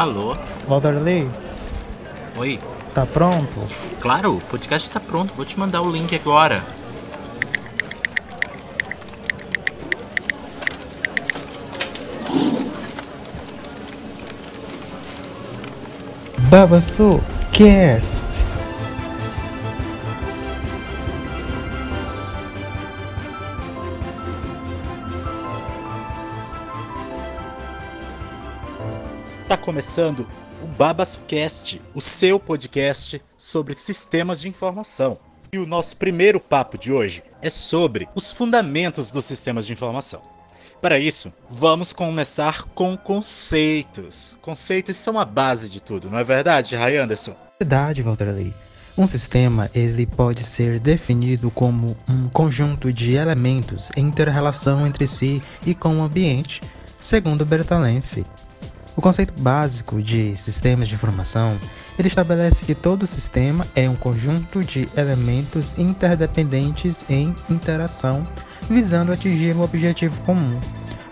Alô? Valderley, Oi? tá pronto? Claro, o podcast tá pronto. Vou te mandar o link agora. Babaçu Cast. Tá começando o BabasuCast, o seu podcast sobre sistemas de informação. E o nosso primeiro papo de hoje é sobre os fundamentos dos sistemas de informação. Para isso, vamos começar com conceitos. Conceitos são a base de tudo, não é verdade, Ray Anderson? Verdade, Valderley. Um sistema ele pode ser definido como um conjunto de elementos em inter-relação entre si e com o ambiente, segundo Bertalanffy. O conceito básico de sistemas de informação ele estabelece que todo sistema é um conjunto de elementos interdependentes em interação, visando atingir um objetivo comum.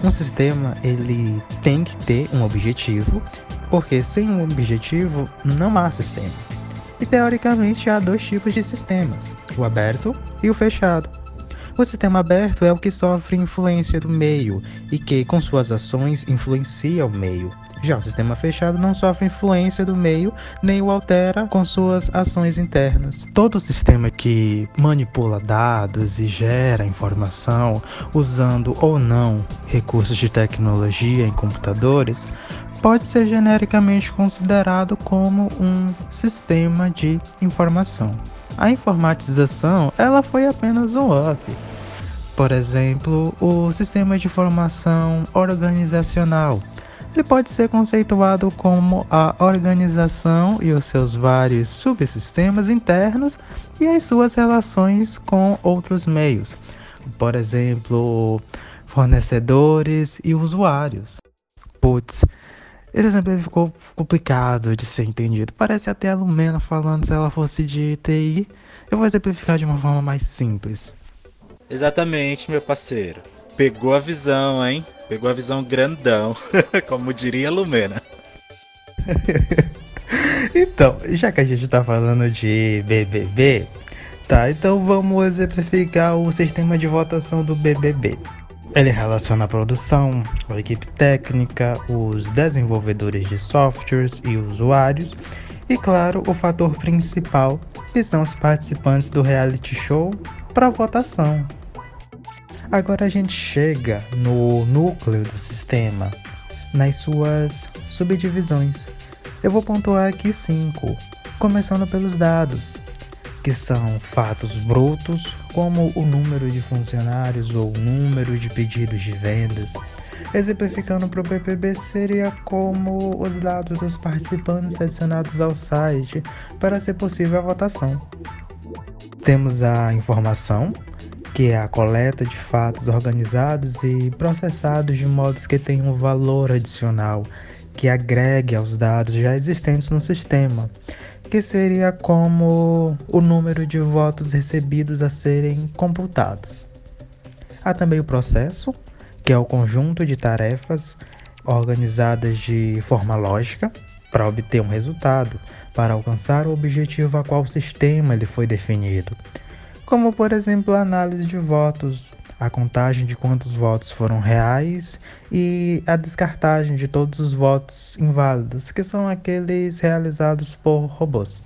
Um sistema ele tem que ter um objetivo, porque sem um objetivo não há sistema. E teoricamente há dois tipos de sistemas: o aberto e o fechado. O sistema aberto é o que sofre influência do meio e que, com suas ações, influencia o meio. Já o sistema fechado não sofre influência do meio nem o altera com suas ações internas. Todo sistema que manipula dados e gera informação usando ou não recursos de tecnologia em computadores pode ser genericamente considerado como um sistema de informação. A informatização, ela foi apenas um up. Por exemplo, o sistema de informação organizacional. Ele pode ser conceituado como a organização e os seus vários subsistemas internos e as suas relações com outros meios, por exemplo, fornecedores e usuários. Putz, esse exemplo ficou complicado de ser entendido. Parece até a Lumena falando se ela fosse de TI. Eu vou exemplificar de uma forma mais simples. Exatamente, meu parceiro. Pegou a visão, hein? Pegou a visão grandão, como diria Lumena. então, já que a gente tá falando de BBB, tá, então vamos exemplificar o sistema de votação do BBB. Ele relaciona a produção, a equipe técnica, os desenvolvedores de softwares e usuários, e claro, o fator principal, que são os participantes do reality show para votação. Agora a gente chega no núcleo do sistema, nas suas subdivisões. Eu vou pontuar aqui cinco, começando pelos dados, que são fatos brutos, como o número de funcionários ou o número de pedidos de vendas. Exemplificando para o PPB, seria como os dados dos participantes adicionados ao site para ser possível a votação. Temos a informação, que é a coleta de fatos organizados e processados de modos que tenham um valor adicional, que agregue aos dados já existentes no sistema, que seria como o número de votos recebidos a serem computados. Há também o processo, que é o conjunto de tarefas organizadas de forma lógica para obter um resultado, para alcançar o objetivo a qual o sistema ele foi definido como por exemplo a análise de votos, a contagem de quantos votos foram reais e a descartagem de todos os votos inválidos, que são aqueles realizados por robôs.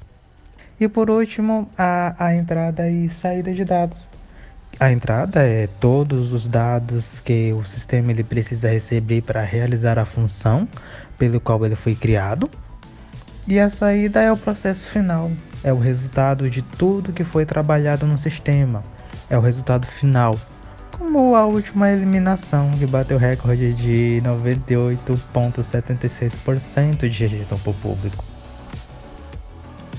E por último, a, a entrada e saída de dados. A entrada é todos os dados que o sistema ele precisa receber para realizar a função pelo qual ele foi criado. E a saída é o processo final, é o resultado de tudo que foi trabalhado no sistema, é o resultado final, como a última eliminação que bateu recorde de 98,76% de gestão por público.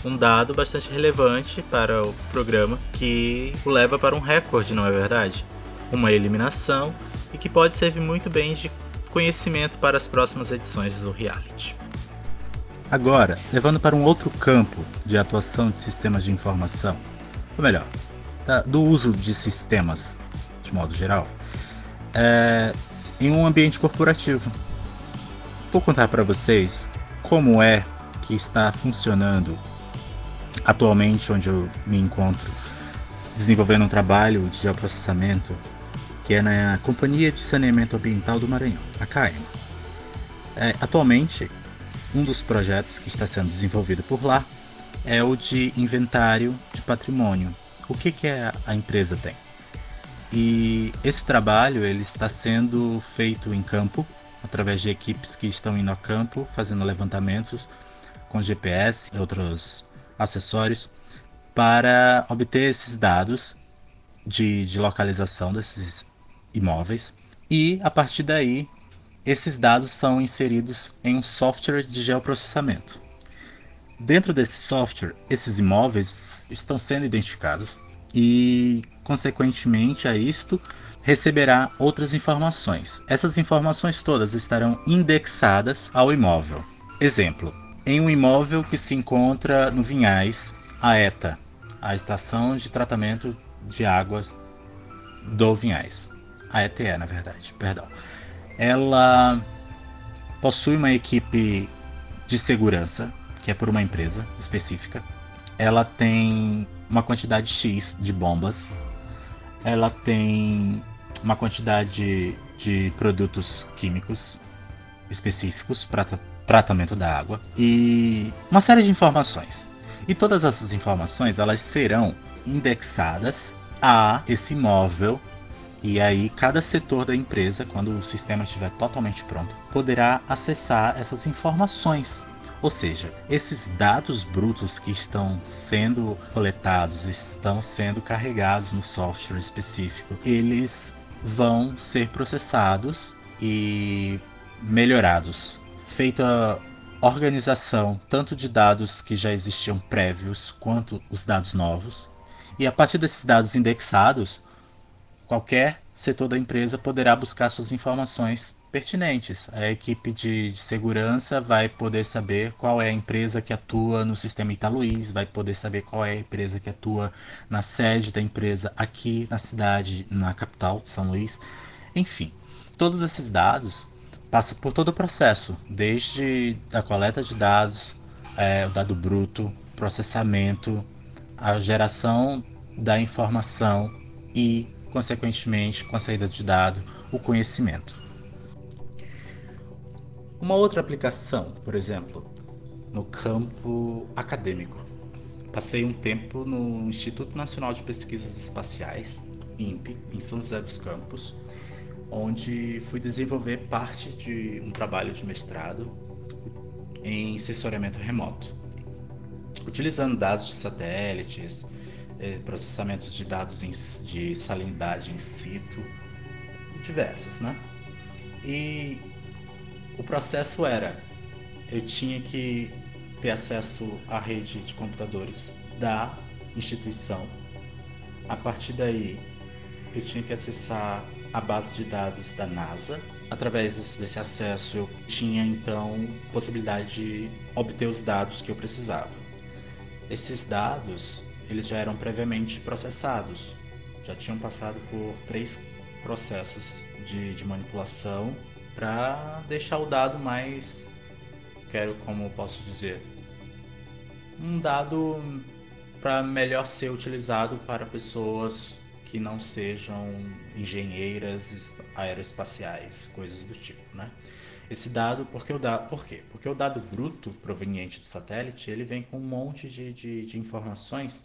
Um dado bastante relevante para o programa que o leva para um recorde, não é verdade? Uma eliminação e que pode servir muito bem de conhecimento para as próximas edições do reality. Agora, levando para um outro campo de atuação de sistemas de informação, ou melhor, do uso de sistemas de modo geral, é, em um ambiente corporativo. Vou contar para vocês como é que está funcionando atualmente onde eu me encontro desenvolvendo um trabalho de geoprocessamento que é na Companhia de Saneamento Ambiental do Maranhão, a CAEMA. É, atualmente, um dos projetos que está sendo desenvolvido por lá é o de inventário de patrimônio. O que, que a empresa tem? E esse trabalho ele está sendo feito em campo, através de equipes que estão indo a campo, fazendo levantamentos com GPS e outros acessórios, para obter esses dados de, de localização desses imóveis e a partir daí esses dados são inseridos em um software de geoprocessamento. Dentro desse software, esses imóveis estão sendo identificados e, consequentemente a isto, receberá outras informações. Essas informações todas estarão indexadas ao imóvel. Exemplo: em um imóvel que se encontra no Vinhais, a ETA, a Estação de Tratamento de Águas do Vinhais a ETE, na verdade, perdão. Ela possui uma equipe de segurança, que é por uma empresa específica. Ela tem uma quantidade X de bombas. Ela tem uma quantidade de produtos químicos específicos para tratamento da água e uma série de informações. E todas essas informações elas serão indexadas a esse imóvel e aí, cada setor da empresa, quando o sistema estiver totalmente pronto, poderá acessar essas informações. Ou seja, esses dados brutos que estão sendo coletados, estão sendo carregados no software específico, eles vão ser processados e melhorados. Feita organização tanto de dados que já existiam prévios quanto os dados novos. E a partir desses dados indexados, Qualquer setor da empresa poderá buscar suas informações pertinentes. A equipe de, de, segurança vai poder saber qual é a empresa que atua no sistema Italuís, vai poder saber qual é a empresa que atua na sede da empresa aqui na cidade, na capital de São Luís. Enfim, todos esses dados passam por todo o processo, desde a coleta de dados, é, o dado bruto, processamento, a geração da informação e consequentemente, com a saída de dado, o conhecimento. Uma outra aplicação, por exemplo, no campo acadêmico. Passei um tempo no Instituto Nacional de Pesquisas Espaciais, INPE, em São José dos Campos, onde fui desenvolver parte de um trabalho de mestrado em sensoriamento remoto, utilizando dados de satélites, é, processamento de dados em, de salinidade in situ, diversos, né? E o processo era, eu tinha que ter acesso à rede de computadores da instituição. A partir daí, eu tinha que acessar a base de dados da NASA. Através desse, acesso, eu tinha então possibilidade de obter os dados que eu precisava. Esses dados eles já eram previamente processados, já tinham passado por três processos de, de manipulação para deixar o dado mais, quero como posso dizer, um dado para melhor ser utilizado para pessoas que não sejam engenheiras aeroespaciais, coisas do tipo, né? Esse dado, porque o dado, por quê? Porque o dado bruto proveniente do satélite, ele vem com um monte de, de, de informações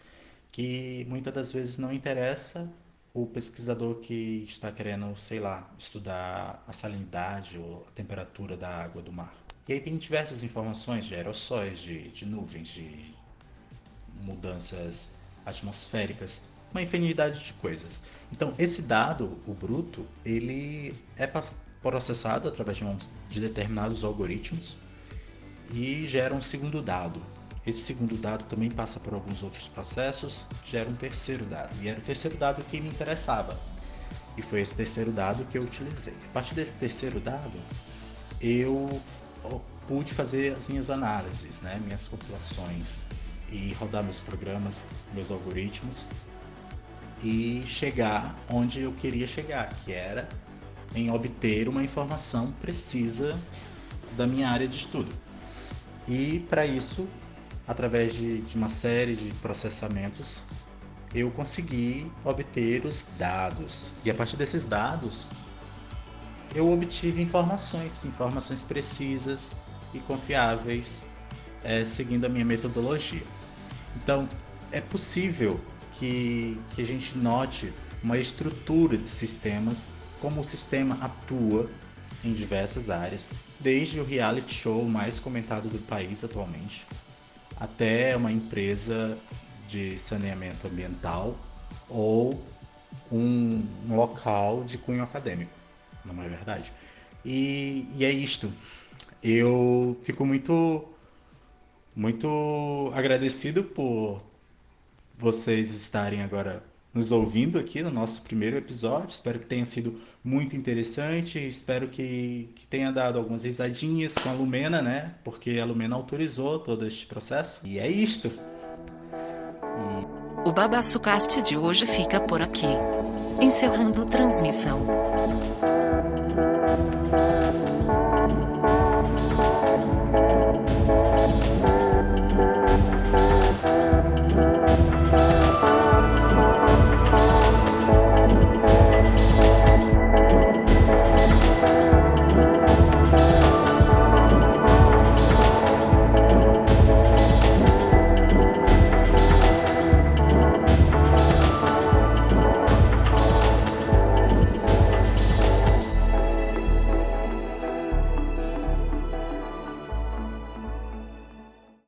que muitas das vezes não interessa o pesquisador que está querendo, sei lá, estudar a salinidade ou a temperatura da água do mar. E aí tem diversas informações de aerossóis, de, de nuvens, de mudanças atmosféricas, uma infinidade de coisas. Então, esse dado, o bruto, ele é processado através de, um, de determinados algoritmos e gera um segundo dado, esse segundo dado também passa por alguns outros processos, gera um terceiro dado. E era o terceiro dado que me interessava. E foi esse terceiro dado que eu utilizei. A partir desse terceiro dado, eu pude fazer as minhas análises, né, minhas compilações e rodar meus programas, meus algoritmos e chegar onde eu queria chegar, que era em obter uma informação precisa da minha área de estudo. E para isso, através de, de uma série de processamentos, eu consegui obter os dados. E a partir desses dados, eu obtive informações, informações precisas e confiáveis, é, seguindo a minha metodologia. Então, é possível que, que a gente note uma estrutura de sistemas, como o sistema atua em diversas áreas, desde o reality show mais comentado do país atualmente, até uma empresa de saneamento ambiental ou um, local de cunho acadêmico, não é verdade? E, e é isto. Eu fico muito, muito agradecido por vocês estarem agora nos ouvindo aqui no nosso primeiro episódio. Espero que tenha sido muito interessante. Espero que, que tenha dado algumas risadinhas com a Lumena, né? Porque a Lumena autorizou todo este processo. E é isto. O Babassucast de hoje fica por aqui. Encerrando transmissão.